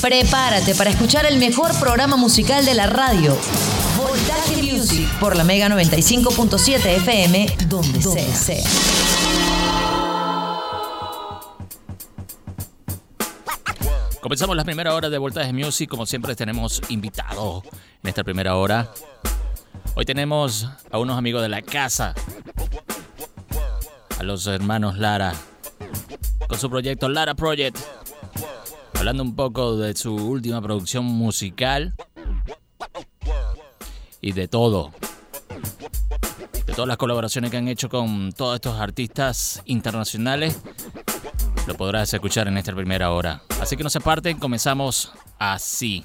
Prepárate para escuchar el mejor programa musical de la radio. Voltaje Music por la Mega 95.7 FM, donde, sea. Comenzamos la primera hora de Voltaje Music. Como siempre, tenemos invitado en esta primera hora. Hoy tenemos a unos amigos de la casa, a los hermanos Lara, con su proyecto Lara Project hablando un poco de su última producción musical y de todo. De todas las colaboraciones que han hecho con todos estos artistas internacionales. Lo podrás escuchar en esta primera hora. Así que no se parten, comenzamos así.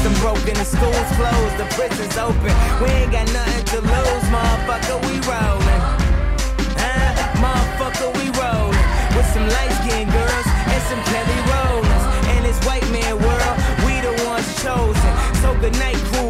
System broken, the school's closed, the prison's open. We ain't got nothing to lose, motherfucker, we rollin'. Huh? Motherfucker, we rollin'. With some light skinned girls and some Kelly Rollins. In this white man world, we the ones chosen. So good night, cool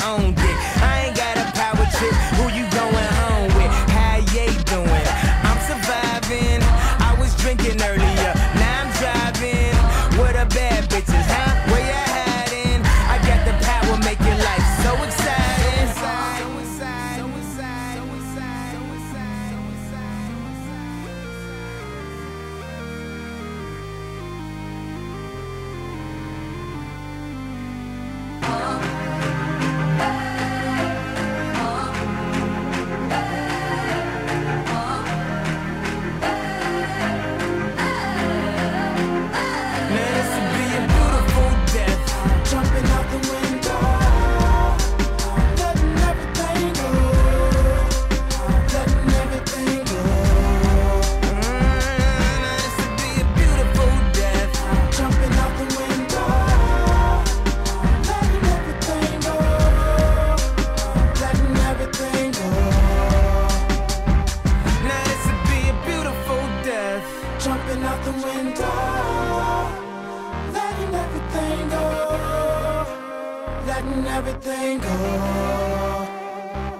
letting everything go.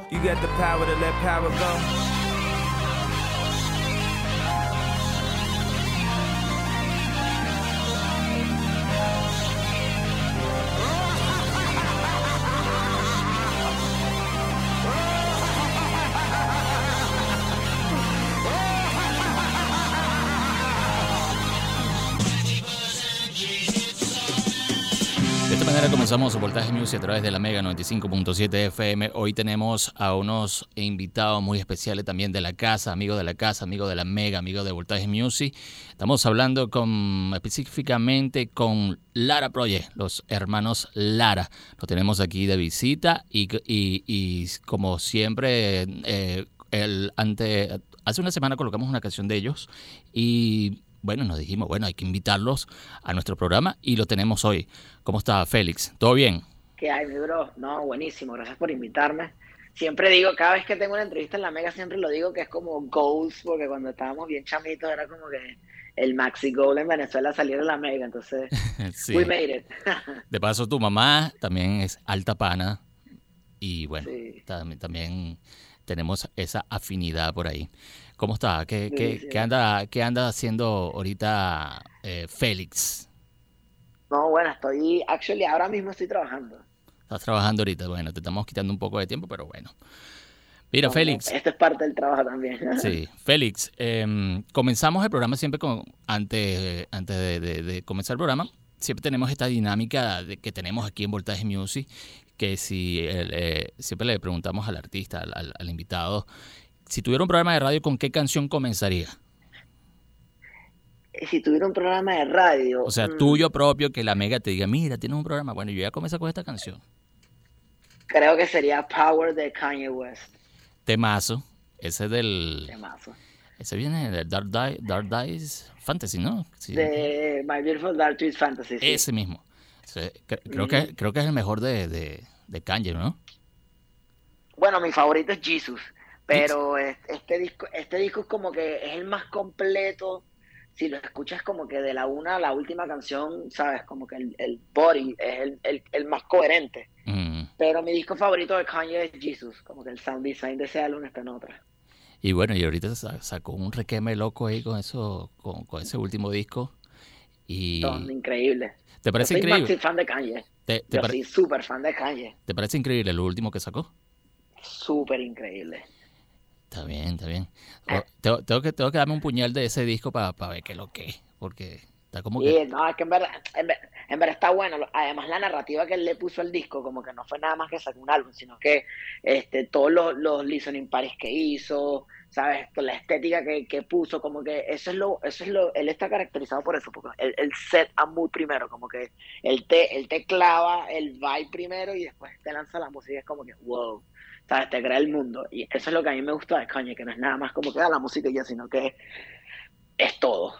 You got the power to let power go. Manera comenzamos Voltaje Music a través de la Mega 95.7 FM. Hoy tenemos a unos invitados muy especiales también de la casa, amigos de la casa, amigos de la Mega, amigos de Voltaje Music. Estamos hablando con específicamente con Lara Project, los hermanos Lara. Lo tenemos aquí de visita y, y- y como siempre, eh, el, ante, hace una semana colocamos una canción de ellos y bueno, nos dijimos, bueno, hay que invitarlos a nuestro programa y lo tenemos hoy. ¿Cómo está Félix? ¿Todo bien? ¿Qué hay, mi bro? No, buenísimo, gracias por invitarme. Siempre digo, cada vez que tengo una entrevista en la Mega, siempre lo digo que es como goals, porque cuando estábamos bien chamitos era como que el maxi goal en Venezuela salir en la Mega, entonces Sí. we made it. De paso, tu mamá también es alta pana y bueno, Sí. también, también tenemos esa afinidad por ahí. ¿Cómo está? ¿Qué, Sí, qué- sí. qué anda, qué anda haciendo ahorita eh, Félix? No, bueno, estoy, actually, ahora mismo estoy trabajando. Estás trabajando ahorita. Bueno, te estamos quitando un poco de tiempo, pero bueno. Mira, No, Félix. Esto es parte del trabajo también. Sí, Félix, em, comenzamos el programa siempre con, antes, antes de, de- de comenzar el programa, siempre tenemos esta dinámica de, que tenemos aquí en Voltaje Music, que si eh, siempre le preguntamos al artista, al, al- al invitado, si tuviera un programa de radio, ¿con qué canción comenzaría? Si tuviera un programa de radio. O sea, mm, tuyo propio, que la mega te diga, mira, tienes un programa, bueno, yo ya comienzo con esta canción. Creo que sería Power de Kanye West. Temazo, ese del, Temazo. ese viene del Dark, Di- Dark Dice Fantasy, ¿no? Sí. De My Beautiful Dark Twisted Fantasy. sí. Ese mismo. Creo, que, creo que es el mejor de, de, de Kanye, ¿no? Bueno, mi favorito es Jesus, pero es- este disco, este disco es como que es el más completo. Si lo escuchas como que de la una a la última canción, sabes, como que el, el body es el, el- el más coherente. Mm. Pero mi disco favorito de Kanye es Jesus, como que el sound design de ese álbum está en otra. Y bueno, y ahorita sa- sacó un requeme loco ahí con eso, con, con ese último disco. Y Son increíbles. ¿te Yo parece soy increíble? fan de Kanye. ¿Te, te Yo pare- soy súper fan de Kanye. te parece increíble lo último que sacó? Súper increíble. Está bien, está bien. Ah. O- tengo, tengo que, tengo que darme un puñal de ese disco para ver qué es lo que es, porque está como que... no, es que en verdad, en ver- en verdad está bueno. Además, la narrativa que él le puso al disco, como que no fue nada más que sacar un álbum, sino que este, todos los, los listening pares que hizo, ¿sabes? Con la estética que, que puso, como que eso es lo, eso es lo, él está caracterizado por eso, porque él, él set a mood primero, como que él te, él te clava el vibe primero y después te lanza la música, es como que, wow, ¿sabes? Te crea el mundo. Y eso es lo que a mí me gusta de Kanye, que no es nada más como que da la música y ya, sino que es todo.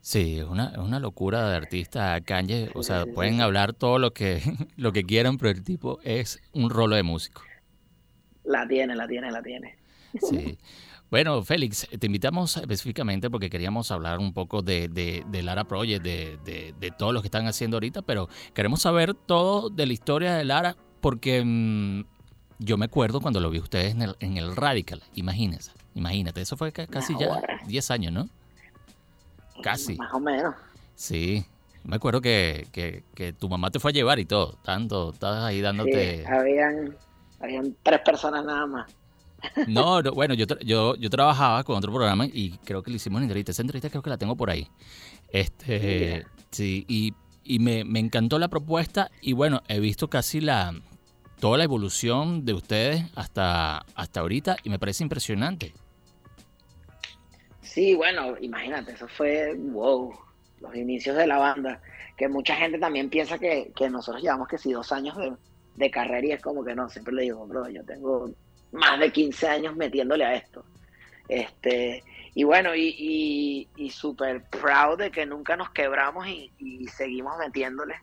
Sí, es una, locura de artista Kanye. O sea, pueden hablar todo lo que, lo que quieran, pero el tipo es un rolo de músico. La tiene, la tiene, la tiene. Sí. Bueno, Félix, te invitamos específicamente porque queríamos hablar un poco de, de, de Lara Project, de, de, de todo lo que están haciendo ahorita, pero queremos saber todo de la historia de Lara porque mm, yo me acuerdo cuando lo vi ustedes en el, en el Radical, imagínense, imagínate, eso fue ca- casi ya Ahora. 10 años, ¿no? Casi. Más o menos. Sí, me acuerdo que, que, que tu mamá te fue a llevar y todo, tanto, estabas ahí dándote... Sí, habían, habían tres personas nada más. No, no, bueno, yo, tra- yo, yo trabajaba con otro programa y creo que le hicimos una entrevista. Esa entrevista creo que la tengo por ahí. Este, sí, y, y me, me encantó la propuesta y bueno, he visto casi la toda la evolución de ustedes hasta, hasta ahorita y me parece impresionante. Sí, bueno, imagínate, eso fue, wow, los inicios de la banda, que mucha gente también piensa que, que nosotros llevamos que si dos años de, de carrera y es como que no, siempre le digo, bro, yo tengo más de 15 años metiéndole a esto. Este, y bueno, y, y, y súper proud de que nunca nos quebramos y, y seguimos metiéndole,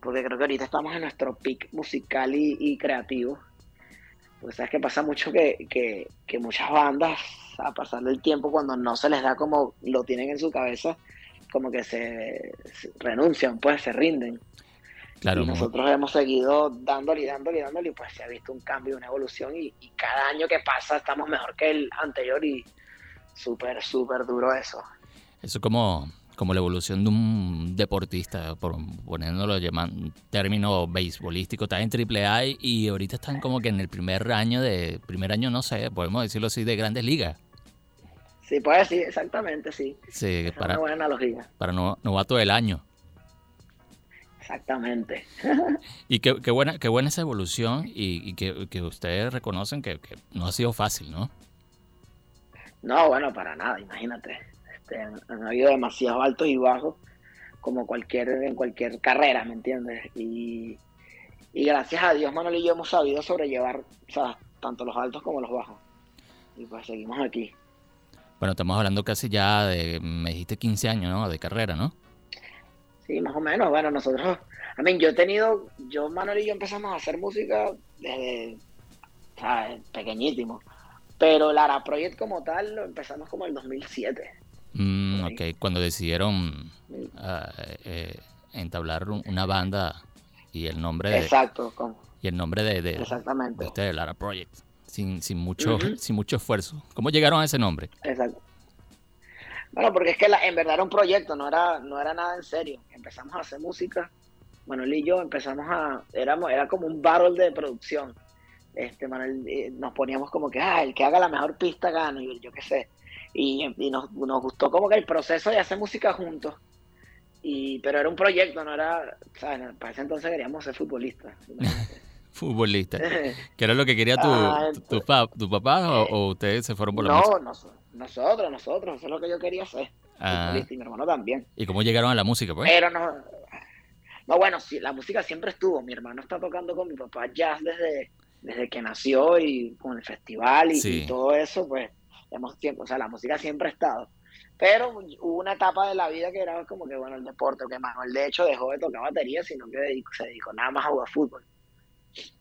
porque creo que ahorita estamos en nuestro peak musical y, y creativo. Pues sabes que pasa mucho que, que, que muchas bandas, a pasar del tiempo, cuando no se les da como lo tienen en su cabeza, como que se, se renuncian, pues se rinden. Claro, y nosotros hemos seguido dándole y dándole y dándole y pues se ha visto un cambio, una evolución y, y cada año que pasa estamos mejor que el anterior y súper, súper duro eso. Eso como, como la evolución de un deportista, por poniéndolo llaman término beisbolístico, está en triple A y ahorita están como que en el primer año de, primer año no sé, podemos decirlo así, de grandes ligas. Sí, pues sí, exactamente, sí. Sí, Esa es una buena analogía. para no, novato del año. Exactamente. Y qué, qué buena, qué buena esa evolución y, y que, que ustedes reconocen que, que no ha sido fácil, ¿no? No, bueno, para nada, imagínate. Este, han, han habido demasiados altos y bajos, como cualquier, en cualquier carrera, ¿me entiendes? Y, y gracias a Dios, Manuel y yo hemos sabido sobrellevar, o sea, tanto los altos como los bajos. Y pues seguimos aquí. Bueno, estamos hablando casi ya de, me dijiste 15 años, ¿no? De carrera, ¿no? Sí, más o menos. Bueno, nosotros, a mí, yo he tenido, yo, Manuel y yo empezamos a hacer música desde, pequeñísimo. Pero Lara Project como tal lo empezamos como en el 2007. Mm, ok, cuando decidieron ah, eh, entablar un- una banda y el nombre de, Exacto, con- y el nombre de, de, exactamente. de ustedes, Lara Project, sin, sin mucho, sin mucho esfuerzo. ¿Cómo llegaron a ese nombre? Exacto. Bueno, porque es que la- en verdad era un proyecto, no era, no era nada en serio. Empezamos a hacer música, Manuel y yo empezamos a, éramos, era como un battle de producción. Este, Manuel, eh, nos poníamos como que, ah, el que haga la mejor pista gana, y yo qué sé. Y, y nos, nos gustó como que el proceso de hacer música juntos. Y, pero era un proyecto, no era, ¿sabes? Para ese entonces queríamos ser futbolistas. Futbolista. ¿Qué era lo que quería tu, Ah, tu, tu pa- tu papá o, o ustedes se fueron por la no, música? nos- nosotros, nosotros, eso es lo que yo quería hacer. Ah, Futbolista, y mi hermano también. ¿Y cómo llegaron a la música, pues? Pero no. No, bueno, sí, la música siempre estuvo. Mi hermano está tocando con mi papá jazz desde, desde que nació y con el festival y, Sí. y todo eso, pues hemos o sea, la música siempre ha estado. Pero hubo una etapa de la vida que era como que, bueno, el deporte, que Manuel de hecho dejó de tocar batería, sino que dedicó- se dedicó nada más a jugar fútbol.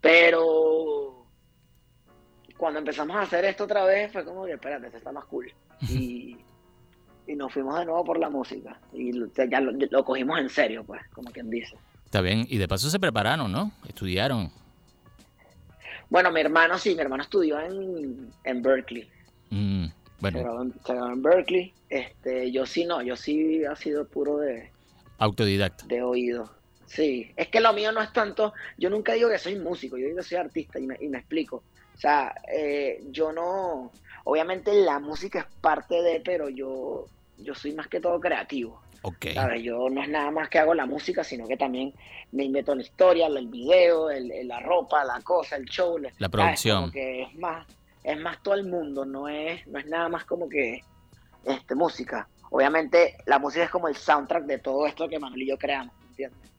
Pero cuando empezamos a hacer esto otra vez fue como que, espérate, esto está más cool. Y, y nos fuimos de nuevo por la música. Y ya lo, lo cogimos en serio, pues, como quien dice. Está bien. Y de paso se prepararon, ¿no? Estudiaron. Bueno, mi hermano sí, mi hermano estudió en, en Berkeley. Mm, Se bueno, graduó, en, se graduó en Berkeley. Este, yo sí no, yo sí ha sido puro de, autodidacta. de oído. Sí, es que lo mío no es tanto, yo nunca digo que soy músico, yo digo que soy artista y me, y me explico. O sea, eh, yo no, obviamente la música es parte de, pero yo, yo soy más que todo creativo. Ok. ¿sabes? Yo no es nada más que hago la música, sino que también me invento la historia, el video, el, la ropa, la cosa, el show. La producción. Que es más, es más todo el mundo, no es, no es nada más como que este, música. Obviamente la música es como el soundtrack de todo esto que Manuel y yo creamos, ¿entiendes?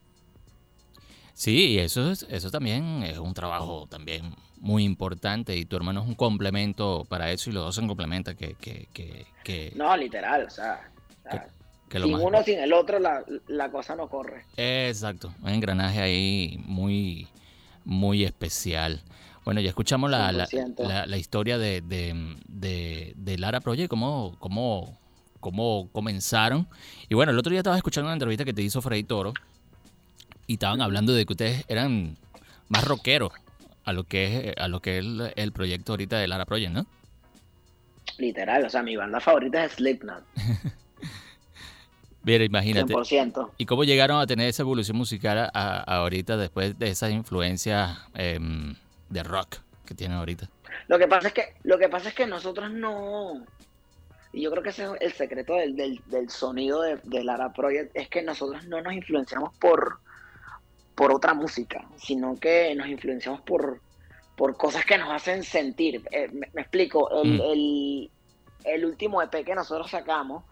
Sí, y eso, es, eso también es un trabajo también muy importante y tu hermano es un complemento para eso y los dos se complementan que, que, que, que, No, literal, o sea, o sea, que lo sin más... uno sin el otro la, la cosa no corre. Exacto, un engranaje ahí muy, muy especial. Bueno, ya escuchamos la, la, 100%. la- la historia de, de, de- de Lara Project, cómo, cómo, cómo comenzaron. Y bueno, el otro día estaba escuchando una entrevista que te hizo Freddy Toro y estaban hablando de que ustedes eran más rockeros a lo que es, a lo que es el, el proyecto ahorita de Lara Project, ¿no? Literal, o sea, mi banda favorita es Slipknot, Mira, imagínate. 100%. ¿Y cómo llegaron a tener esa evolución musical a, a- ahorita después de esas influencias em, de rock que tienen ahorita? Lo que pasa es que, lo que pasa es que nosotros no, y yo creo que ese es el secreto del, del, del sonido de, de Lara Project, es que nosotros no nos influenciamos por, por otra música, sino que nos influenciamos por, por cosas que nos hacen sentir. Eh, me, me explico, el, Mm. el, el último EP que nosotros sacamos,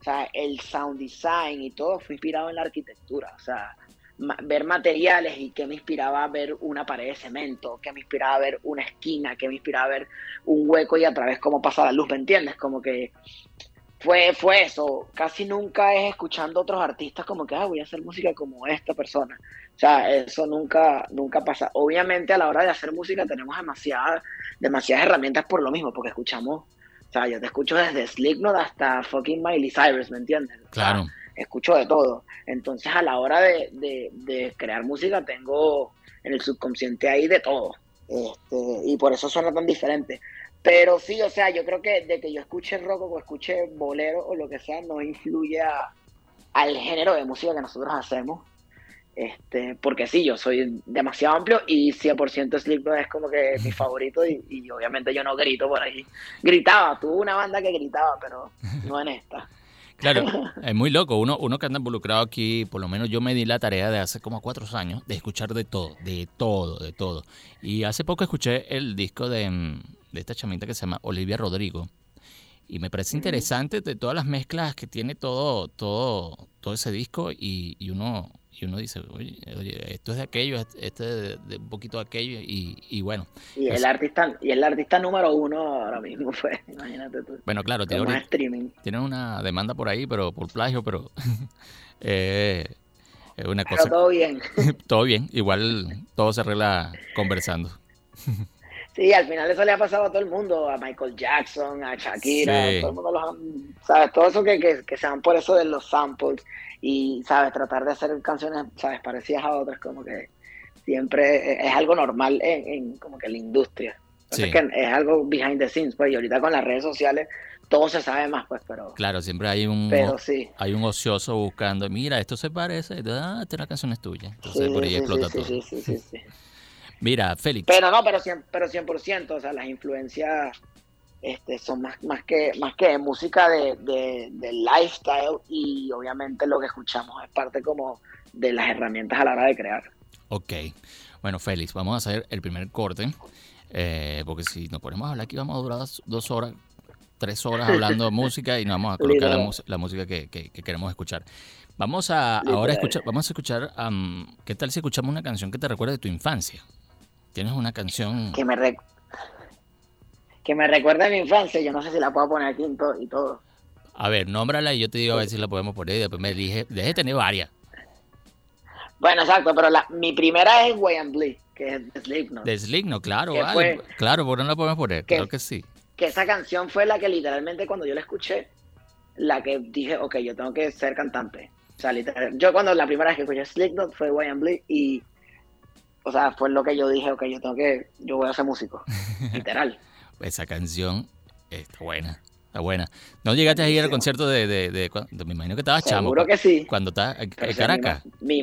o sea, el sound design y todo fue inspirado en la arquitectura, o sea, ver materiales y que me inspiraba a ver una pared de cemento, que me inspiraba a ver una esquina, que me inspiraba a ver un hueco y a través cómo pasa la luz, ¿me entiendes? Como que fue, fue eso. Casi nunca es escuchando otros artistas como que, ah, voy a hacer música como esta persona. O sea, eso nunca, nunca pasa. Obviamente a la hora de hacer música tenemos demasiadas, demasiadas herramientas por lo mismo, porque escuchamos, o sea, yo te escucho desde Slipknot hasta fucking Miley Cyrus, ¿me entiendes? Claro. Escucho de todo. Entonces a la hora de, de, crear música tengo en el subconsciente ahí de todo. Este, y por eso suena tan diferente. Pero sí, o sea, yo creo que de que yo escuche rock o escuche bolero o lo que sea, no influye al género de música que nosotros hacemos. Este, porque sí, yo soy demasiado amplio y 100% Slipknot es como que mi favorito y, obviamente yo no grito por ahí. Gritaba, tuve una banda que gritaba, pero no en esta. Claro, es muy loco. Uno, uno que anda involucrado aquí, por lo menos yo me di la tarea de hace como cuatro años de escuchar de todo, de todo, de todo. Y hace poco escuché el disco de, de esta chamita que se llama Olivia Rodrigo. Y me parece interesante de todas las mezclas que tiene todo, todo, todo ese disco y, y uno y uno dice, oye, esto es de aquello, este es de, un poquito de aquello, y, y bueno. Y el artista y el artista número uno ahora mismo fue, imagínate tú. Bueno, claro, tiene, streaming. tiene una demanda por ahí, pero por plagio, pero eh, es una cosa. todo bien. todo bien, igual todo se arregla conversando. Sí, al final eso le ha pasado a todo el mundo, a Michael Jackson, a Shakira, todo el mundo los ¿sabes? Todo eso que, que, que se van por eso de los samples y, ¿sabes? Tratar de hacer canciones, ¿sabes? Parecidas a otras, como que siempre es algo normal en, como que la industria. Es que es algo behind the scenes, pues, y ahorita con las redes sociales todo se sabe más, pues, pero... Claro, siempre hay un, hay un ocioso buscando, mira, esto se parece, ah, esta canción es tuya. Entonces por ahí explota todo. Sí, sí, sí, Mira, Félix. Pero no, pero 100%, pero 100% o sea, las influencias este, son más, más, que, más que música de, de, lifestyle y obviamente lo que escuchamos es parte como de las herramientas a la hora de crear. Ok, bueno Félix, vamos a hacer el primer corte, eh, porque si nos ponemos a hablar aquí vamos a durar dos horas, tres horas hablando de música y no vamos a colocar la, música que, queremos escuchar. Vamos a ahora escuchar, vamos a escuchar, ¿qué tal si escuchamos una canción que te recuerda de tu infancia? ¿Tienes una canción? Que me, que me recuerda a mi infancia, yo no sé si la puedo poner aquí y todo. A ver, nómbrala y yo te digo a ver si la podemos poner y después me dije, deje tener varias. Bueno, exacto, pero la, mi primera es Way and Bleed, que es de Slipknot. De Slipknot, claro, vale. claro, ¿por no la podemos poner? claro que sí. Que esa canción fue la que literalmente cuando yo la escuché, la que dije, ok, yo tengo que ser cantante. O sea, literal, yo cuando la primera vez que escuché Slipknot fue Way and Bleed y, o sea, fue lo que yo dije, ok, yo tengo que, yo voy a ser músico, literal esa canción está buena. Está buena. ¿No llegaste a ir al concierto de, de, de, me imagino que estabas chamo? Seguro que sí. Cuando estás en Caracas. Mi,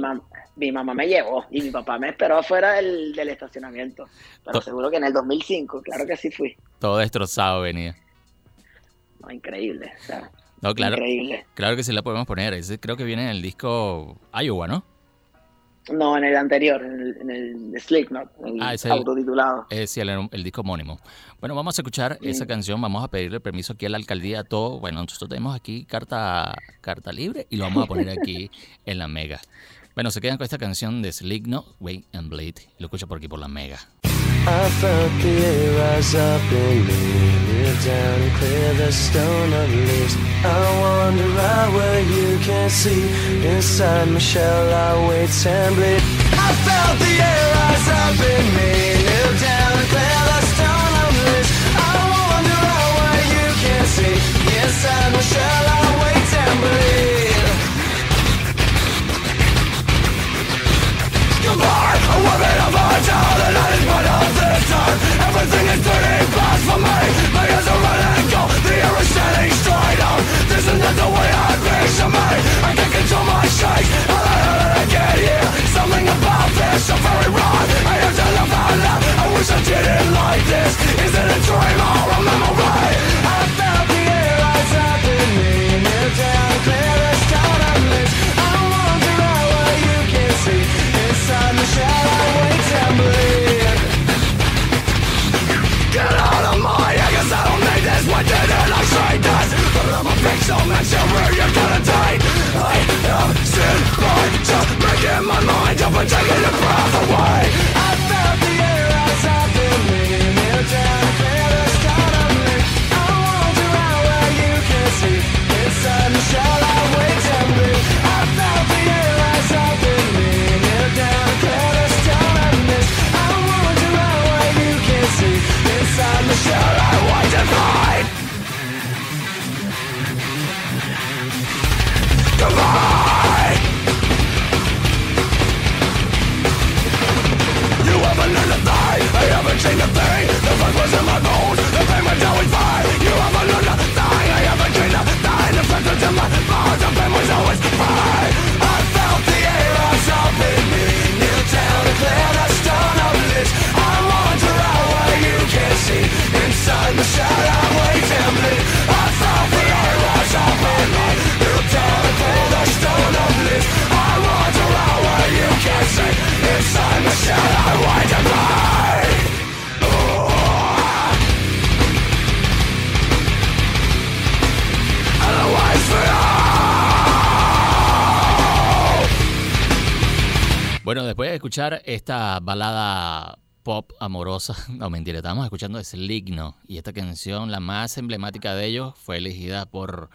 mi, mamá me llevó y mi papá me esperó afuera del, del estacionamiento. Pero seguro que en el 2005, claro que sí fui. Todo destrozado venía. No, increíble. no, claro. Increíble. Claro que sí la podemos poner. Ese creo que viene en el disco Iowa, ¿no? No, en el anterior, en el, en el Slipknot, el ah, autotitulado. Es sí, el, disco homónimo. Bueno, vamos a escuchar esa canción, vamos a pedirle permiso aquí a la alcaldía, todo. Bueno, nosotros tenemos aquí carta, carta libre y lo vamos a poner aquí en la mega. Bueno, se quedan con esta canción de Slipknot, Wait and Bleed. Lo escucha por aquí por la mega. I felt the air rise up in me Kneel down and clear the stone of leaves I wander out where you can't see Inside my shell I wait and bleed I felt the air después de escuchar esta balada pop amorosa, no mentira, estábamos escuchando Ligno y esta canción, la más emblemática de ellos, fue elegida por,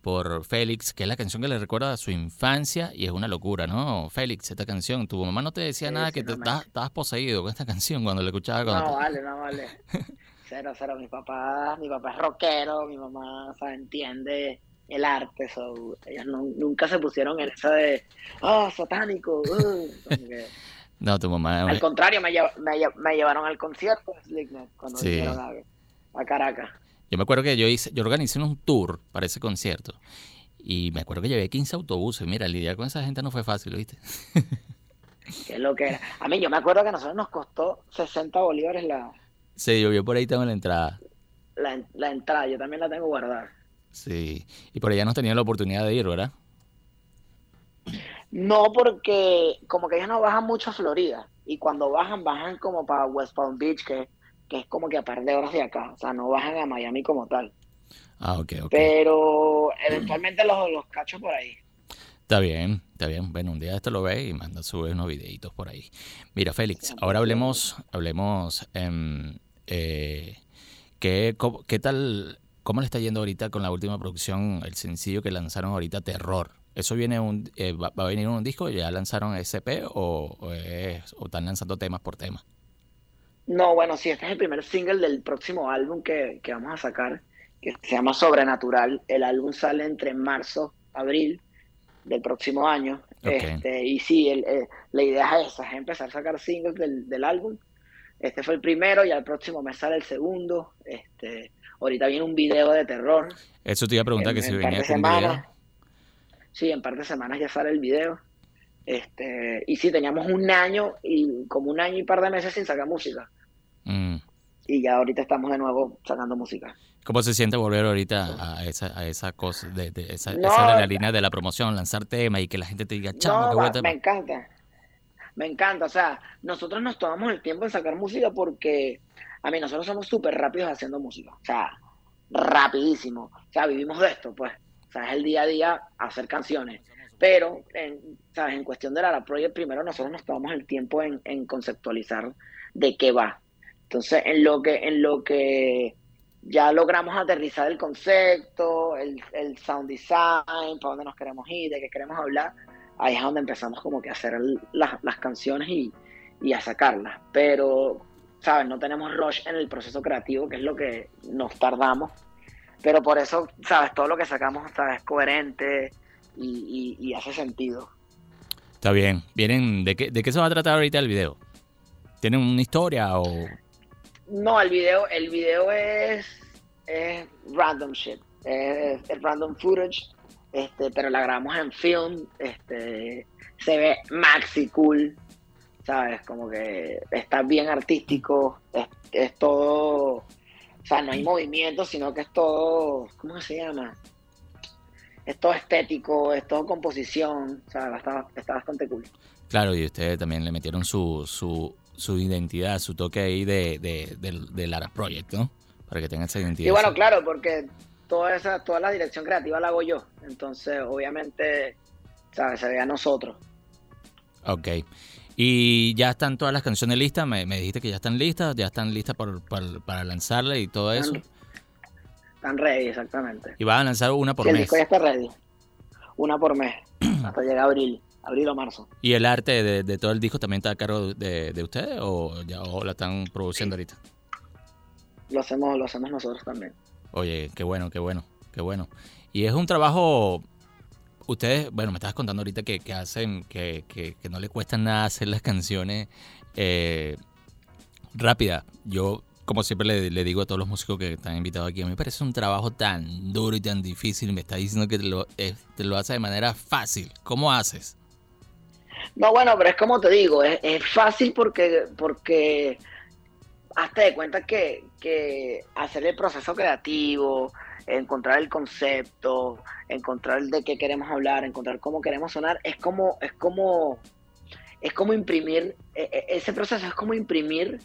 por Félix, que es la canción que le recuerda a su infancia y es una locura, ¿no? Félix, esta canción, tu mamá no te decía Sí, nada sí, que te me- estabas estabas poseído con esta canción cuando la escuchabas. Cuando No, te- vale, no vale. Cero, cero. Mi papá, mi papá es rockero, mi mamá, o sea, entiende el arte, so, ellos nu- nunca se pusieron en esa de, oh, satánico. uh", que- No, tu mamá... al contrario, me, lleva- me, me llevaron al concierto cuando Sí. vinieron a, a Caracas. Yo me acuerdo que yo hice, yo organicé un tour para ese concierto y me acuerdo que llevé 15 autobuses. Mira, lidiar con esa gente no fue fácil, ¿viste? Es lo que era. A mí, yo me acuerdo que a nosotros nos costó 60 bolívares la, Se llovió por ahí también la entrada. la, en- la entrada. Yo también la tengo guardada. Sí. Y por allá no tenía la oportunidad de ir, ¿verdad? No, porque como que ellos no bajan mucho a Florida. Y cuando bajan, bajan como para West Palm Beach, que, que es como que a par de horas de acá. O sea, no bajan a Miami como tal. Ah, ok, ok. Pero eventualmente los, los cacho por ahí. Está bien, está bien. Bueno, un día esto lo ves y manda, sube unos videitos por ahí. Mira, Félix, Sí, ahora hablemos, hablemos, em, eh, ¿qué, qué tal, cómo le está yendo ahorita con la última producción, el sencillo que lanzaron ahorita, Terror? ¿Eso viene un, eh, va, va a venir un disco? ¿Ya lanzaron SP o, o, es- o están lanzando temas por tema? No, bueno, sí, este es el primer single del próximo álbum que, que vamos a sacar, que se llama Sobrenatural. El álbum sale entre marzo, abril del próximo año. Este, y sí, el- eh, la idea es esa, es empezar a sacar singles del, del álbum. Este fue el primero y al próximo mes sale el segundo. Este, ahorita viene un video de terror. Eso te iba a preguntar en, que si en venía con video. Sí, en par de semanas ya sale el video. Este, y sí, teníamos un año y como un año y par de meses sin sacar música. Mm. Y ya ahorita estamos de nuevo sacando música. ¿Cómo se siente volver ahorita a esa, a esa cosa, de, de esa, No, esa adrenalina de la promoción, lanzar tema y que la gente te diga, chamo, No, qué va- buen tema"? me encanta. Me encanta. O sea, nosotros nos tomamos el tiempo en sacar música porque, a mí, nosotros somos súper rápidos haciendo música. O sea, rapidísimo. O sea, vivimos de esto, pues. O el día a día hacer canciones. Pero, en, ¿sabes? En cuestión de la, la Project, primero nosotros nos tomamos el tiempo en, en conceptualizar de qué va. Entonces, en lo que, en lo que ya logramos aterrizar el concepto, el, el sound design, para dónde nos queremos ir, de qué queremos hablar, ahí es donde empezamos como que a hacer las, las canciones y, y a sacarlas. Pero, ¿sabes? No tenemos rush en el proceso creativo, que es lo que nos tardamos. Pero por eso, ¿sabes? Todo lo que sacamos, ¿sabes? Es coherente y, y- y hace sentido. Está bien. Vienen, ¿de qué, ¿De qué se va a tratar ahorita el video? ¿Tienen una historia o...? No, el video, el video es, es random shit. Es, es random footage. Este, pero la grabamos en film. Este, se ve maxi cool. ¿Sabes? Como que está bien artístico. Es, es todo. O sea, no hay movimiento, sino que es todo. ¿Cómo se llama? Es todo estético, es todo composición. O sea, está, está bastante cool. Claro, y ustedes también le metieron su, su, su identidad, su toque ahí de, de, del- del Lara Project, ¿no? Para que tengan esa identidad. Y bueno, claro, porque toda esa, toda la dirección creativa la hago yo. Entonces, obviamente, ¿sabes? Se ve a nosotros. Ok. Y ya están todas las canciones listas. Me, me dijiste que ya están listas, ya están listas por- por- para lanzarla y todo eso. Están, ready, exactamente. Y van a lanzar una por Sí, el mes. disco ya está ready. Una por mes. hasta llega abril. Abril o marzo. ¿Y el arte de, de todo el disco también está a cargo de, de ustedes o ya o la están produciendo ahorita? Lo hacemos, lo hacemos nosotros también. Oye, qué bueno, qué bueno, qué bueno. Y es un trabajo, ustedes, bueno, me estabas contando ahorita que, que hacen, que, que, que no le cuesta nada hacer las canciones eh, rápidas. Yo, como siempre le, digo a todos los músicos que están invitados aquí, a mí me parece un trabajo tan duro y tan difícil. Me está diciendo que te lo, eh, te lo hace de manera fácil. ¿Cómo haces? No, bueno, pero es como te digo, es, es fácil porque, porque hazte de cuenta que, que hacer el proceso creativo, encontrar el concepto, encontrar de qué queremos hablar, encontrar cómo queremos sonar, es como, es como, es como imprimir, e- e- ese proceso es como imprimir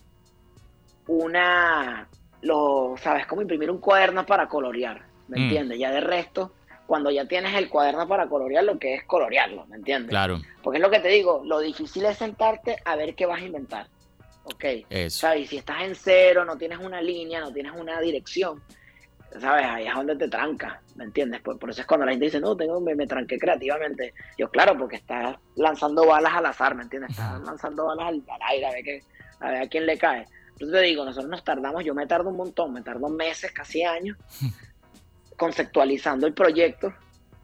una, lo, sabes, como imprimir un cuaderno para colorear, ¿me Mm. entiendes? Ya de resto, cuando ya tienes el cuaderno para colorear, lo que es colorearlo, ¿me entiendes? Claro. Porque es lo que te digo, lo difícil es sentarte a ver qué vas a inventar. Ok. Eso. ¿Sabes? Y si estás en cero, no tienes una línea, no tienes una dirección, ¿sabes? Ahí es donde te tranca, ¿me entiendes? Por, por eso es cuando la gente dice, no, tengo, me, me tranqué creativamente. Yo, claro, porque estás lanzando balas al azar, ¿me entiendes? Estás lanzando balas al, al aire a ver, qué, a ver a quién le cae. Entonces te digo, nosotros nos tardamos, yo me tardo un montón, me tardo meses, casi años, conceptualizando el proyecto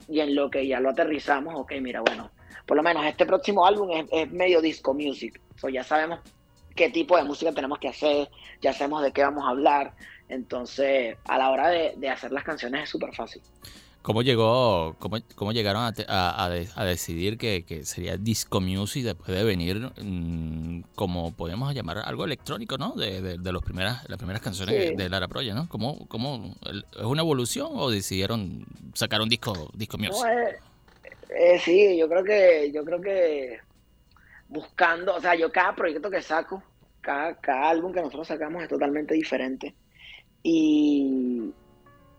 y en lo que ya lo aterrizamos, ok, mira, bueno, por lo menos este próximo álbum es, es medio disco music, so, ya sabemos qué tipo de música tenemos que hacer, ya sabemos de qué vamos a hablar, entonces a la hora de, de hacer las canciones es súper fácil. ¿Cómo llegó, cómo, cómo llegaron a, te- a- a de- a decidir que, que sería disco music después de venir mm, como podemos llamar algo electrónico, ¿no? De, de, de los primeras, las primeras canciones Sí. de Lara Project, ¿no? ¿Cómo, cómo, ¿Es una evolución o decidieron sacar un disco, disco music? No, eh, eh, sí, yo creo que, yo creo que buscando, o sea, yo cada proyecto que saco, cada, cada álbum que nosotros sacamos es totalmente diferente. Y,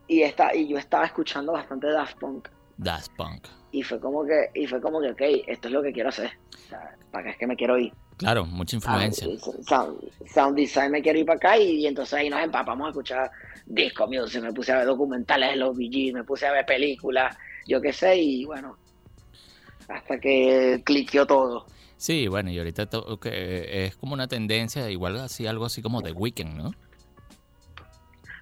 y, esta, y yo estaba escuchando bastante Daft Punk. Daft Punk. Y fue como que, y fue como que, ok, esto es lo que quiero hacer. O sea, ¿Para qué es que me quiero ir? Claro, mucha influencia. Ah, sound, sound design me quiero ir para acá y, y entonces ahí nos empapamos a escuchar disco music, me puse a ver documentales de los BG, me puse a ver películas, yo qué sé, y bueno, hasta que cliqueó todo. Sí, bueno, y ahorita to- que es como una tendencia, igual así, algo así como The Weeknd, ¿no?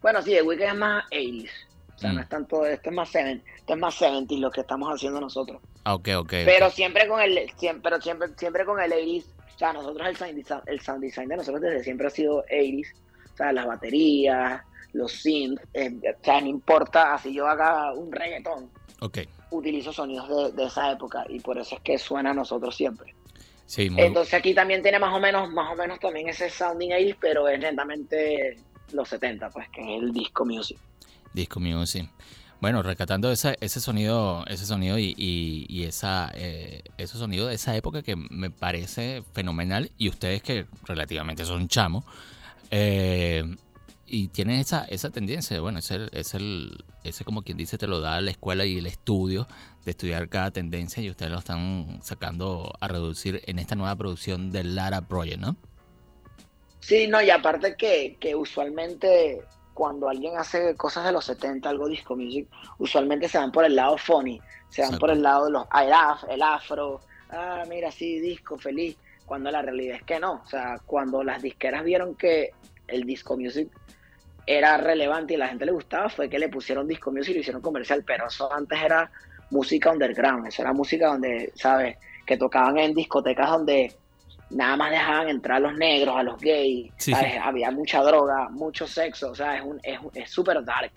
Bueno, sí, The Weeknd es más 80s, o sea, Mm. no es tanto, esto es más 70, esto es más 70 lo que estamos haciendo nosotros. Ah, ok, ok. Pero siempre con el, siempre, pero siempre, siempre con el 80s, o sea, nosotros el sound, design, el sound design de nosotros desde siempre ha sido 80s, o sea, las baterías, los synths, eh, o sea, no importa, así yo haga un reggaetón, Ok, utilizo sonidos de, de esa época y por eso es que suena a nosotros siempre. Sí, muy, Entonces aquí también tiene más o menos, más o menos también ese sounding 80s, pero es netamente los 70, pues, que es el disco music. Disco Music. Bueno, rescatando esa- ese sonido, ese sonido y, y- y esa, eh, ese sonido de esa época que me parece fenomenal y ustedes que relativamente son chamos eh, y tienen esa, esa tendencia, bueno, es el, es el, ese como quien dice te lo da la escuela y el estudio de estudiar cada tendencia y ustedes lo están sacando a reducir en esta nueva producción del Lara Project, ¿no? Sí, no, y aparte que, que usualmente cuando alguien hace cosas de los 70, algo disco music, usualmente se van por el lado funny, se van Exacto. por el lado de los, ah, el, af- el afro, ah, mira, sí, disco, feliz, cuando la realidad es que no, o sea, cuando las disqueras vieron que el disco music era relevante y a la gente le gustaba, fue que le pusieron disco music y lo hicieron comercial, pero eso antes era música underground, eso era música donde, ¿sabes? Que tocaban en discotecas donde nada más dejaban entrar a los negros, a los gays, Sí. ¿sabes? había mucha droga, mucho sexo, o sea, es un es es súper dark.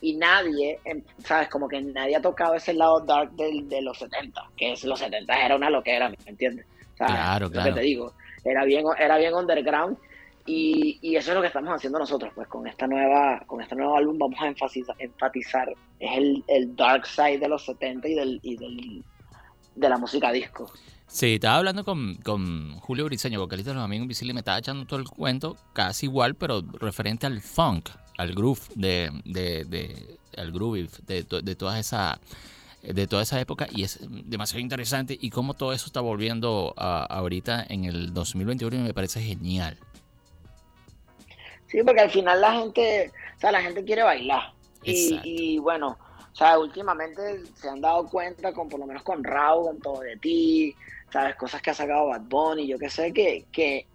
Y nadie, em, ¿sabes? Como que nadie ha tocado ese lado dark del, de los 70, que es los 70 era una loquera, ¿me entiendes? O sea, Claro, es lo claro. que te digo, era bien, era bien underground y, eso es lo que estamos haciendo nosotros, pues con esta nueva, con este nuevo álbum vamos a enfatizar, enfatizar es el, el dark side de los 70 y del, y del de la música disco. Sí, estaba hablando con, con Julio Briceño, vocalista de Los Amigos Invisibles, me estaba echando todo el cuento, casi igual, pero referente al funk, al groove de, de, de al groove de, de toda esa de toda esa época y es demasiado interesante y cómo todo eso está volviendo a- ahorita en el 2021 y me parece genial. Sí, porque al final la gente, o sea, la gente quiere bailar. Y, y bueno, o sea, últimamente se han dado cuenta, con por lo menos con Raúl, con todo de ti, sabes, cosas que ha sacado Bad Bunny, yo que sé, que, que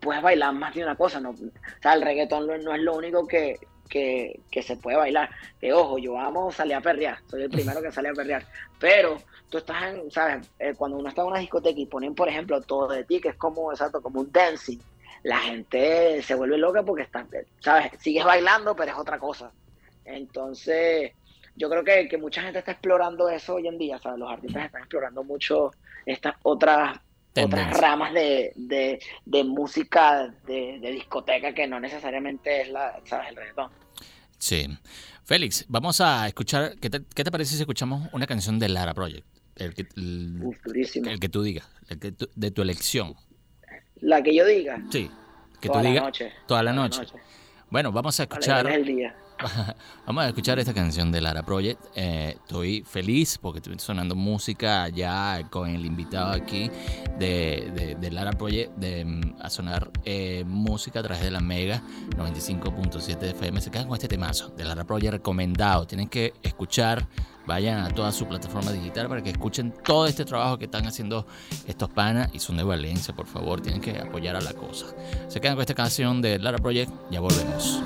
puedes bailar más de una cosa, ¿no? O sea, el reggaetón no, no es lo único que, que, que se puede bailar. Que ojo, yo amo salir a perrear, soy el primero que sale a perrear, pero tú estás en, ¿sabes? Eh, cuando uno está en una discoteca y ponen, por ejemplo, todo de ti, que es como, exacto, como un dancing, la gente se vuelve loca porque está, ¿sabes? Sigues bailando, pero es otra cosa. Entonces, yo creo que, que mucha gente está explorando eso hoy en día, ¿sabes? Los artistas están explorando mucho estas otras Tendencia. otras ramas de, de, de música de, de discoteca que no necesariamente es la, ¿sabes? el reggaetón. Sí. Félix, vamos a escuchar, ¿qué te, qué te parece si escuchamos una canción de Lara Project? El que, el, Uf, durísimo. el que tú digas, el que tú- de tu elección. La que yo diga. Sí, que toda tú la digas noche. toda la toda noche. Bueno, vamos a escuchar el día. Vamos a escuchar esta canción de Lara Project. Eh, estoy feliz porque estoy sonando música ya con el invitado aquí de, de, Lara Project de, mm, a sonar eh, música a través de la Mega 95.7 FM. Se quedan con este temazo de Lara Project recomendado. Tienen que escuchar vayan a toda su plataforma digital para que escuchen todo este trabajo que están haciendo estos panas y son de Valencia, por favor, tienen que apoyar a la cosa. Se quedan con esta canción de Lara Project, ya volvemos.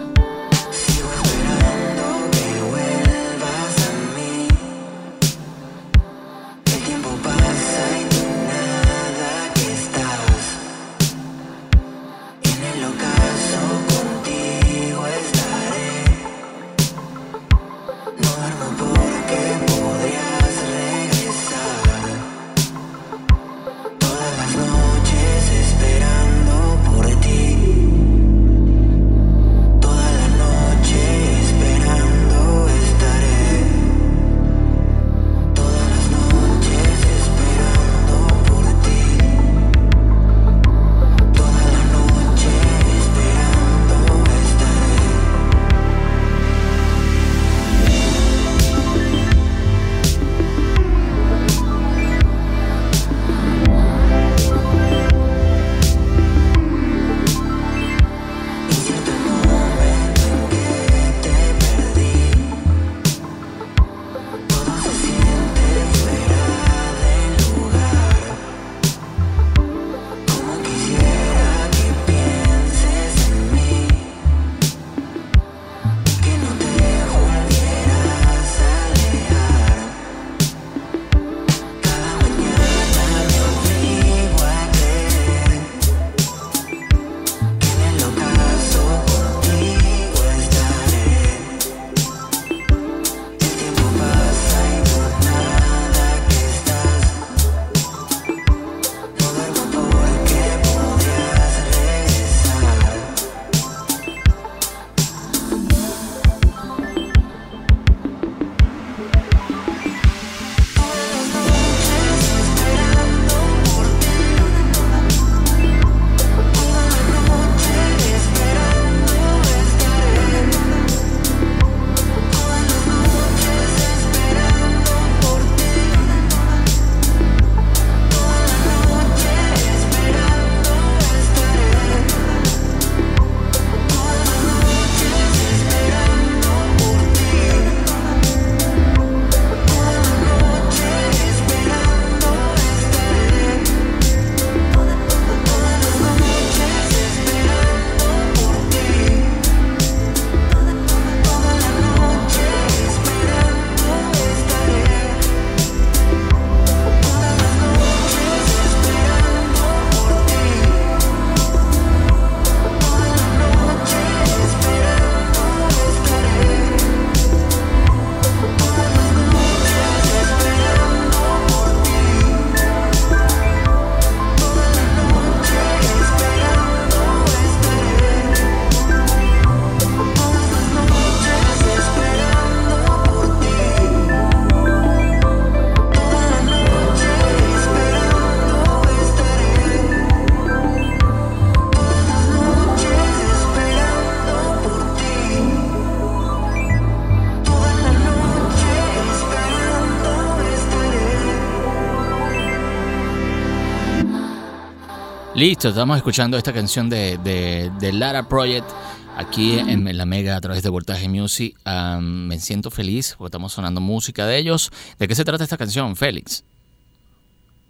Estamos escuchando esta canción de, de, Lara Project aquí en la Mega a través de Voltaje Music. me siento feliz porque estamos sonando música de ellos. ¿De qué se trata esta canción, Félix?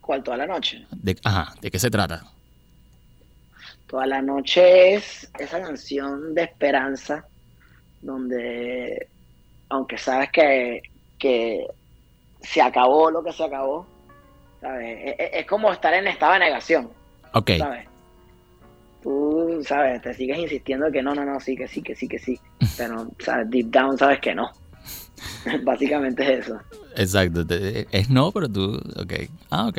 ¿Cuál? ¿Toda la noche? De, ajá, ¿de qué se trata? Toda la noche es esa canción de esperanza donde, aunque sabes que, que se acabó lo que se acabó, ¿sabes? Es, e, es como estar en estado de negación Ok. ¿Sabes? Tú, ¿sabes? Te sigues insistiendo que no, no, no, sí, que sí, que sí, que sí. Pero, ¿sabes? Deep down sabes que no. Básicamente es eso. Exacto. Es no, pero tú, ok. Ah, ok.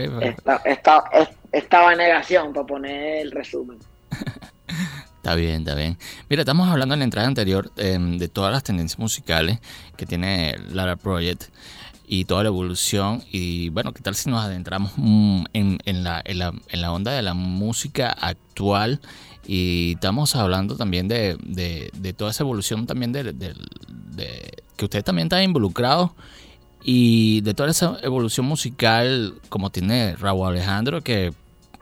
estaba en negación para poner el resumen. Está bien, está bien. Mira, estamos hablando en la entrada anterior em, de todas las tendencias musicales que tiene Lara Project. Y toda la evolución. Y bueno, ¿qué tal si nos adentramos mm, en, en, la, en, la, en la onda de la música actual? Y estamos hablando también de, de, de toda esa evolución también de, que usted también está involucrado y de toda esa evolución musical como tiene Raúl Alejandro que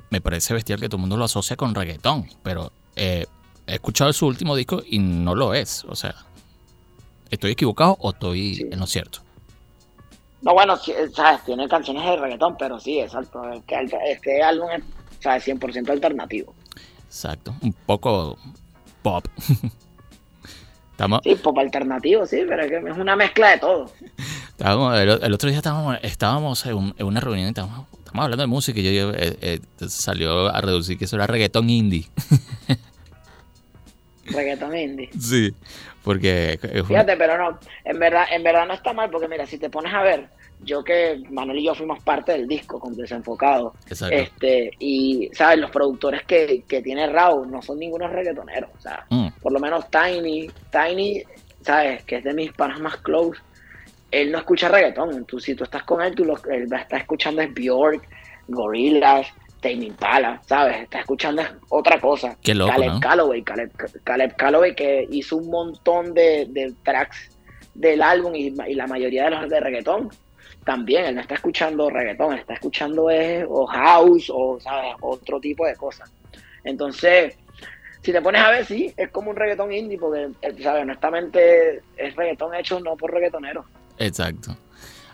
me parece bestial que todo el mundo lo asocia con reggaetón, pero eh, he escuchado su último disco y no lo es, o sea, ¿estoy equivocado o estoy Sí. en lo cierto? No, bueno, sí, sabes, tiene canciones de reggaetón, pero sí, exacto. Este, álbum es, sabes, 100% alternativo. Exacto, un poco pop. Estamos, Sí, pop alternativo, sí, pero es que es una mezcla de todo. estábamos- el, el otro día estábamos, estábamos en, un- en una reunión y estábamos, estábamos hablando de música y yo, yo, eh, eh, salió a reducir que eso era reggaetón indie. Reggaetón indie. sí, porque Fíjate, pero no, en verdad, en verdad no está mal, porque mira, si te pones a ver, yo que Manuel y yo fuimos parte del disco con Desenfocado, Exacto. este, y sabes, los productores que, que tiene Raúl no son ningunos reggaetoneros, o sea, Mm, por lo menos Tiny, Tiny, sabes, que es de mis panas más close, él no escucha reggaetón, tú, si tú estás con él, tú lo, él estar escuchando es Bjork, Gorillaz, Tame Impala, sabes, está escuchando es otra cosa. Qué loco, Caleb ¿no? Calloway, Caleb, Caleb Calloway que hizo un montón de, de tracks del álbum y, y la mayoría de los de reggaetón también, él no está escuchando reggaetón, él está escuchando es, o house o, ¿sabes? Otro tipo de cosas. Entonces, si te pones a ver, sí, es como un reggaetón indie, porque, eh, ¿sabes? Honestamente, es reggaetón hecho no por reggaetoneros. Exacto.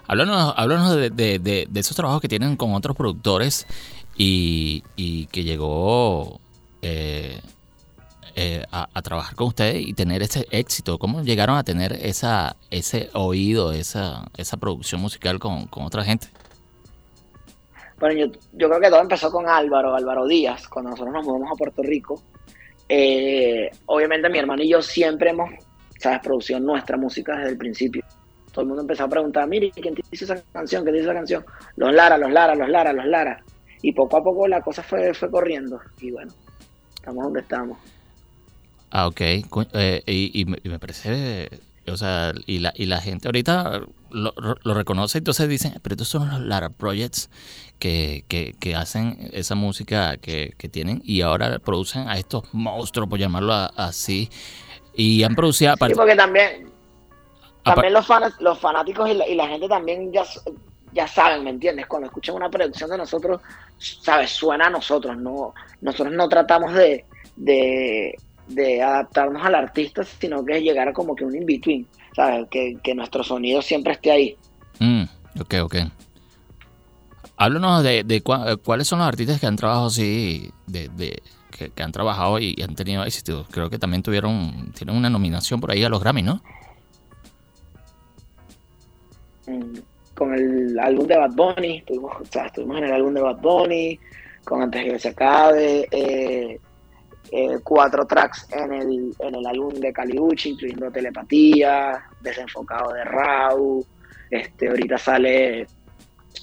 Háblanos, háblanos de, de- de- de esos trabajos que tienen con otros productores y, y que llegó eh, eh, a, trabajar con ustedes y tener ese éxito. ¿Cómo llegaron a tener ese oído, esa, producción musical con, otra gente? Bueno, yo, creo que todo empezó con Álvaro, Álvaro Díaz, cuando nosotros nos mudamos a Puerto Rico. Eh, obviamente mi hermano y yo siempre hemos, ¿sabes? Producido nuestra música desde el principio. Todo el mundo empezó a preguntar, mire, ¿quién te hizo esa canción? ¿Quién te hizo esa canción? Los Lara, los Lara, los Lara, los Lara. Y poco a poco la cosa fue, fue corriendo. Y bueno, estamos donde estamos. Ah, ok. Eh, y, y me, parece, o sea, y la, y la gente ahorita lo, lo reconoce, entonces dicen, pero estos son los Lara Projects que, que, que hacen esa música que, que tienen y ahora producen a estos monstruos, por llamarlo a- así. Y han producido, Sí, porque también, también los, fanas, los fanáticos y la, y la gente también ya, ya saben, ¿me entiendes? Cuando escuchan una producción de nosotros, ¿sabes? Suena a nosotros, no, nosotros no tratamos de, de, de adaptarnos al artista, sino que es llegar a como que un in-between, ¿sabes? Que, que nuestro sonido siempre esté ahí. Mm, ok, ok. Háblanos de, de cua- eh, cuáles son los artistas que han trabajado así, de, de- que, que han trabajado y, y han tenido éxito. Creo que también tuvieron, tienen una nominación por ahí a los Grammy, ¿no? Mm, Con el álbum de Bad Bunny, estuvimos, o sea, estuvimos en el álbum de Bad Bunny, con Antes que se acabe, eh, eh, cuatro tracks en el, en el álbum de Caliucci, incluyendo Telepatía, Desenfocado de Raúl, este, ahorita sale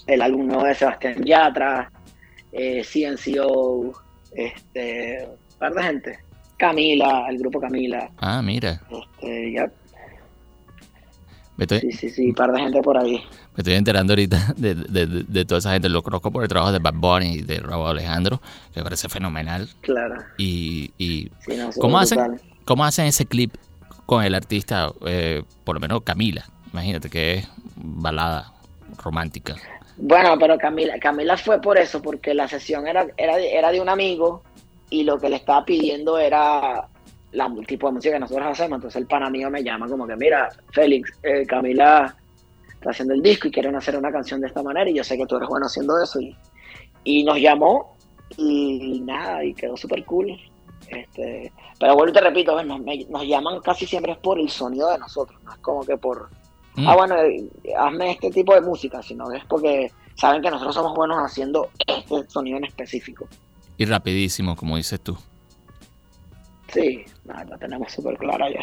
el álbum nuevo de Sebastián Yatra, eh, CNCO, este, un par de gente, Camila, el grupo Camila, Ah, mira. este, ya, estoy, sí, sí, sí, un par de gente por ahí. me estoy enterando ahorita de, de- de- de toda esa gente. Lo conozco por el trabajo de Bad Bunny y de Raúl Alejandro, que me parece fenomenal. Claro. Y, y Sí, no, ¿cómo, hacen, brutal. ¿cómo hacen ese clip con el artista? eh, por lo menos Camila. Imagínate que es balada romántica. Bueno, pero Camila, Camila fue por eso, porque la sesión era, era, era de un amigo y lo que le estaba pidiendo era la, el tipo de música que nosotros hacemos. Entonces el pana mío me llama como que, mira, Félix, eh, Camila está haciendo el disco y quieren hacer una canción de esta manera y yo sé que tú eres bueno haciendo eso. Y, y nos llamó y nada, y quedó súper cool. Este, pero vuelvo y te repito, ves, nos, me- nos llaman casi siempre es por el sonido de nosotros, no es como que por, Mm, ah, bueno, eh, hazme este tipo de música, sino es porque saben que nosotros somos buenos haciendo este sonido en específico. Y rapidísimo, como dices tú. Sí, nada, la tenemos súper clara ya.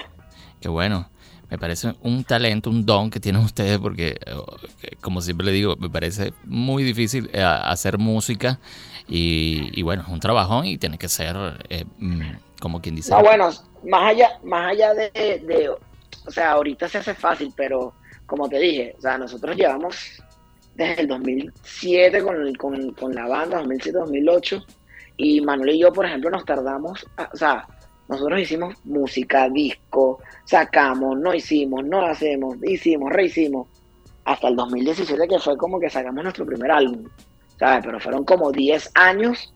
Qué bueno. Me parece un talento, un don que tienen ustedes porque, eh, como siempre le digo, me parece muy difícil eh, hacer música y, y bueno, es un trabajón y tiene que ser, eh, mm, como quien dice, No, bueno, más allá, más allá de, de- o sea, ahorita se hace fácil, pero como te dije, o sea, nosotros llevamos desde el 2007 con, con, con la banda, 2007-2008, y Manuel y yo, por ejemplo, nos tardamos, o sea, nosotros hicimos música, disco, sacamos, no hicimos, no hacemos, hicimos, rehicimos, hasta el 2017 que fue como que sacamos nuestro primer álbum, ¿sabes? Pero fueron como 10 años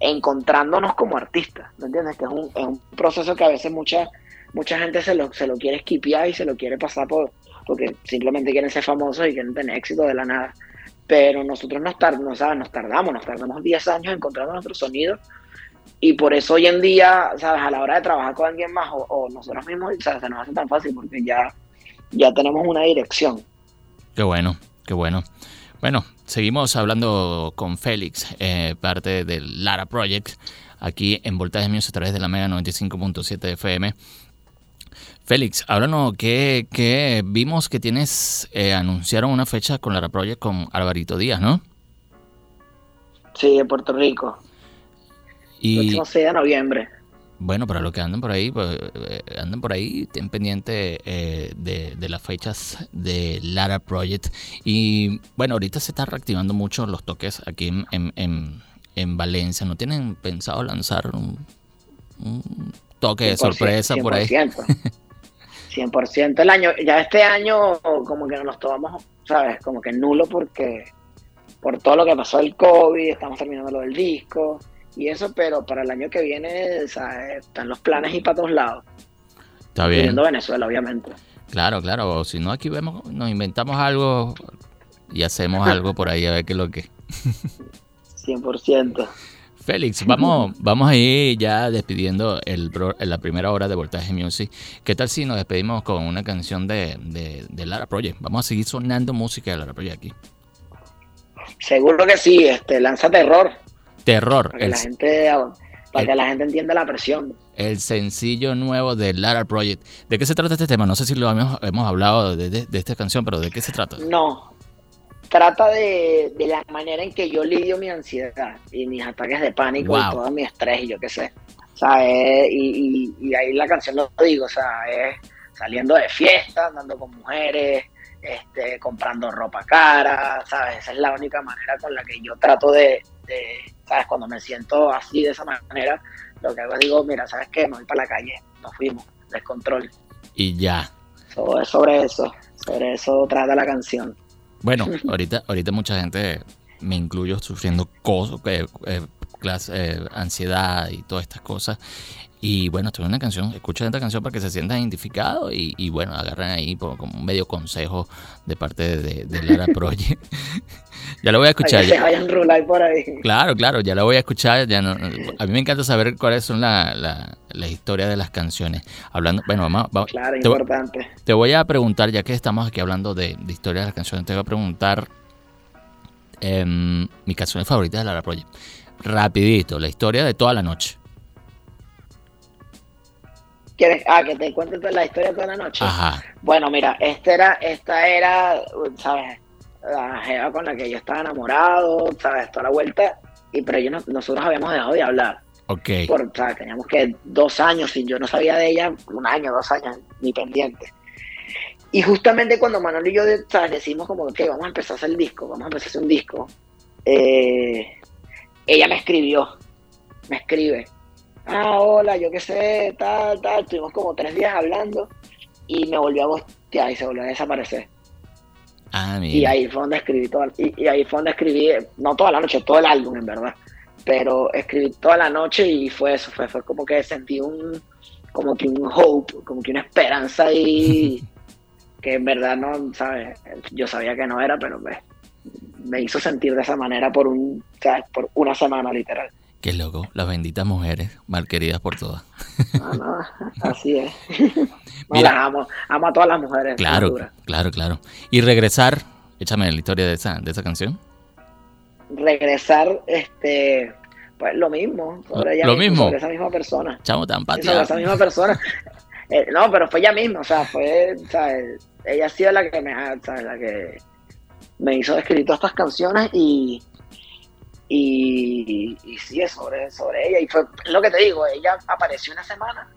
encontrándonos como artistas, ¿me entiendes? Que es un, es un proceso que a veces mucha, mucha gente se lo, se lo quiere esquipear y se lo quiere pasar por, porque simplemente quieren ser famosos y quieren tener éxito de la nada. Pero nosotros nos, tar- no, ¿sabes? nos tardamos, nos tardamos 10 años encontrando nuestro sonido y por eso hoy en día, ¿sabes? A la hora de trabajar con alguien más o, o nosotros mismos, ¿sabes? Se nos hace tan fácil porque ya, ya tenemos una dirección. Qué bueno, qué bueno. Bueno, seguimos hablando con Félix, eh, parte del Lara Project, aquí en Voltaje Music a través de la Mega 95.7 FM. Félix, háblanos, que, que vimos que tienes, eh, anunciaron una fecha con Lara Project con Alvarito Díaz, ¿no? Sí, de Puerto Rico. Y Próximo 6 de noviembre. bueno, para los que andan por ahí, pues, eh, andan por ahí, ten pendiente eh, de, de las fechas de Lara Project. Y bueno, ahorita se está reactivando mucho los toques aquí en, en, en- en Valencia. ¿No tienen pensado lanzar un, un toque de 100%, sorpresa por ahí? 100%. 100%. El año, ya este año como que nos los tomamos, ¿sabes? Como que nulo porque por todo lo que pasó el COVID, estamos terminando lo del disco y eso, pero para el año que viene, ¿sabes? Están los planes y para todos lados. Está bien. Incluyendo Venezuela, obviamente. Claro, claro. Si no, aquí vemos, nos inventamos algo y hacemos algo por ahí a ver qué es lo que. 100%. Félix, vamos, vamos a ir ya despidiendo el, la primera hora de Voltaje Music. ¿Qué tal si nos despedimos con una canción de, de, de Lara Project? Vamos a seguir sonando música de Lara Project aquí. Seguro que sí, este, lanza terror Terror, para que el, la gente, para el- que la gente entienda la presión. el sencillo nuevo de Lara Project. ¿De qué se trata este tema? No sé si lo hemos, hemos hablado de, de- de esta canción, pero ¿de qué se trata? No, trata de, de la manera en que yo lidio mi ansiedad y mis ataques de pánico Wow. y todo mi estrés y yo qué sé. O sea, es- y, y- y ahí la canción lo digo, o sea, es saliendo de fiesta, andando con mujeres, este, comprando ropa cara, ¿sabes? Esa es la única manera con la que yo trato de, de, ¿sabes? Cuando me siento así de esa manera, lo que hago es digo, mira, ¿sabes qué? Me voy para la calle, nos fuimos, descontrol. Y ya. So, es sobre eso, sobre eso trata la canción. Bueno, ahorita, ahorita mucha gente, me incluyo, sufriendo cosas, eh, eh, clase- eh, ansiedad y todas estas cosas. Y bueno, esto es una canción, escuchen esta canción para que se sientan identificados y, y bueno, agarren ahí por, como un medio consejo de parte de, de Lara Project. Ya lo voy a escuchar. Que ya- vayan rular por ahí. Claro, claro, ya lo voy a escuchar. Ya no, a mí me encanta saber cuáles son la- la- las historias de las canciones. Hablando, bueno, vamos, vamos- Claro, te, importante. te voy a preguntar, ya que estamos aquí hablando de, de historias de las canciones, te voy a preguntar em, mi canción favorita de Lara Project. Rapidito, la historia de toda la noche. ¿Quieres? Ah, que te cuente la historia toda la noche. Ajá. Bueno, mira, esta era, esta era, ¿sabes? La jeva con la que yo estaba enamorado, ¿sabes? Toda la vuelta. Y pero yo no- nosotros habíamos dejado de hablar. Ok. Por, ¿sabes? Teníamos que dos años sin yo no sabía de ella, un año, dos años, ni pendiente. Y justamente cuando Manuel y yo ¿sabes? decimos como que vamos a empezar a hacer el disco, vamos a empezar a hacer un disco, eh, ella me escribió, me escribe, ah, hola, yo qué sé, tal, tal, estuvimos como tres días hablando y me volvió a bostear y se volvió a desaparecer. Ah, Y ahí fue donde escribí toda, y, y ahí fue donde escribí, no toda la noche, todo el álbum en verdad. Pero escribí toda la noche y fue eso, fue, fue como que sentí un, como que un hope, como que una esperanza y que en verdad no, ¿sabes? Yo sabía que no era, pero me, me hizo sentir de esa manera por un, ¿sabes? Por una semana literal. Qué loco. Las benditas mujeres, mal queridas por todas. No, no, así es. No, Mira. las amo, amo a todas las mujeres. Claro, claro, claro. Y regresar, échame la historia de esa, de esa canción. Regresar, este, pues lo mismo, sobre ella Lo misma, mismo. sobre esa misma persona. Chamo tan sobre pateado. esa misma persona. Eh, no, pero fue ella misma, o sea, fue, ¿sabes? ella ha sido la que me. La que me hizo escribir todas estas canciones y, y, y sí, es sobre, sobre ella. Y fue lo que te digo, ella apareció una semana,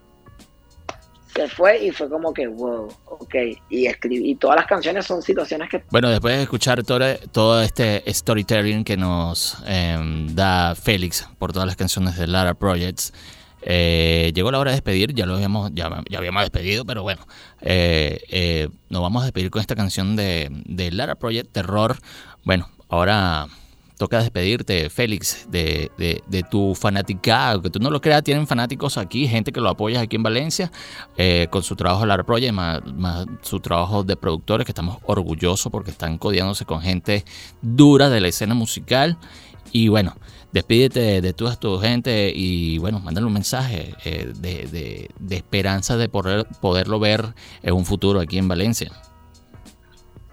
se fue y fue como que, wow, ok. Y escribí, y todas las canciones son situaciones que... Bueno, después de escuchar todo, todo este storytelling que nos em, da Félix por todas las canciones de Lara Projects, eh, llegó la hora de despedir, ya lo habíamos, ya, habíamos despedido, pero bueno, eh, eh, nos vamos a despedir con esta canción de, de Lara Project, Terror. Bueno, ahora toca despedirte, Félix, de, de, tu fanaticado, que tú no lo creas, tienen fanáticos aquí, gente que lo apoya aquí en Valencia, con su trabajo Lara Project, más, más, su trabajo de productores, que estamos orgullosos porque están codiándose con gente dura de la escena musical. Y bueno, despídete de, toda tu gente y bueno, mándale un mensaje eh, de, esperanza de poder, poderlo ver en un futuro aquí en Valencia.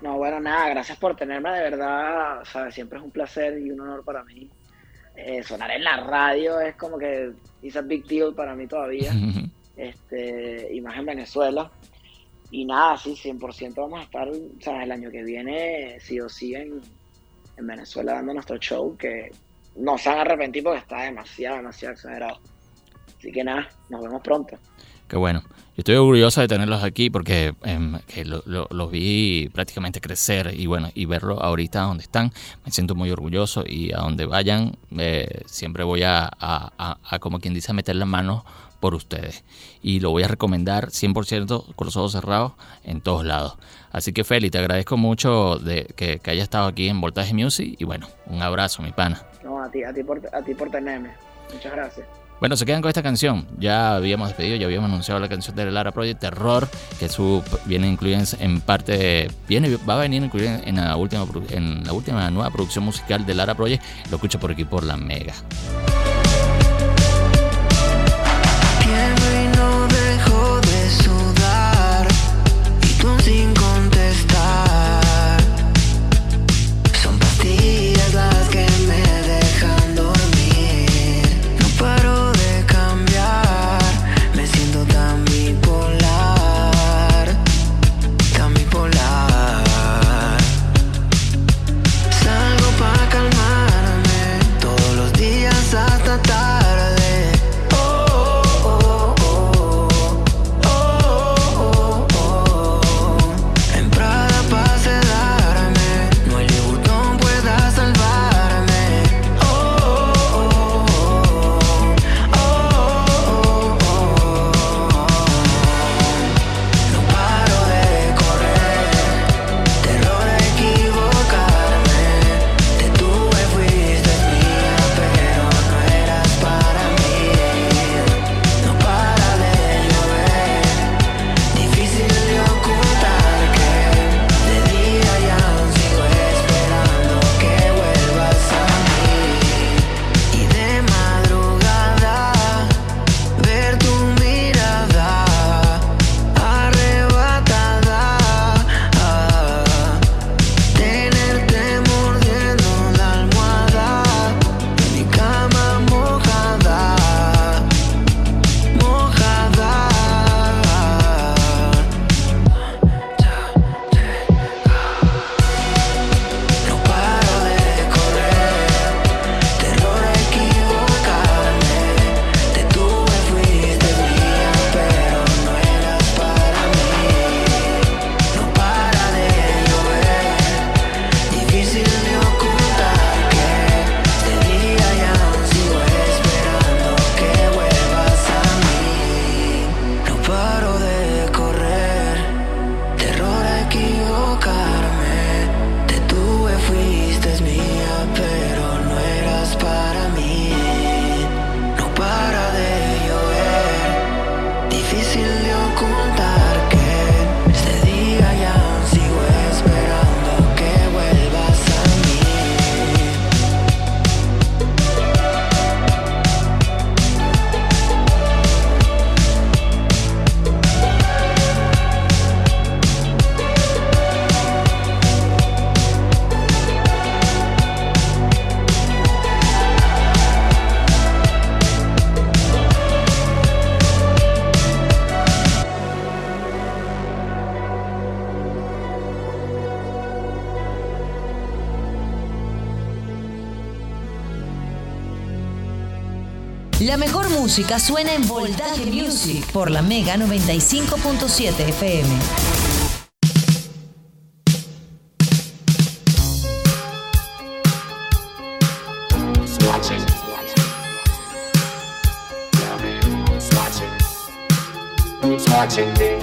No, bueno, nada, gracias por tenerme, de verdad, sabes, siempre es un placer y un honor para mí. Eh, sonar en la radio es como que es a big deal para mí todavía, este, y más en Venezuela. Y nada, sí, 100% vamos a estar, sabes, el año que viene, sí o sí, en, en Venezuela dando nuestro show, que no se han arrepentido porque está demasiado, demasiado exagerado. Así que nada, nos vemos pronto. Qué bueno. Yo estoy orgulloso de tenerlos aquí porque em, los vi prácticamente crecer y bueno, y verlo ahorita donde están, me siento muy orgulloso y a donde vayan eh, siempre voy a, como quien dice, meter las manos por ustedes. Y lo voy a recomendar 100% con los ojos cerrados en todos lados. Así que Feli, te agradezco mucho de que, que hayas estado aquí en Voltaje Music y bueno, un abrazo, mi pana. No, a ti, a ti, por, a ti por tenerme. Muchas gracias. Bueno, se quedan con esta canción. Ya habíamos despedido, ya habíamos anunciado la canción de Lara Project Terror, que su viene incluida en parte, viene, va a venir incluida en la última en la última nueva producción musical de Lara Project. Lo escucho por aquí por la Mega. Música suena en Voltaje Music por la Mega 95.7 FM. watching me.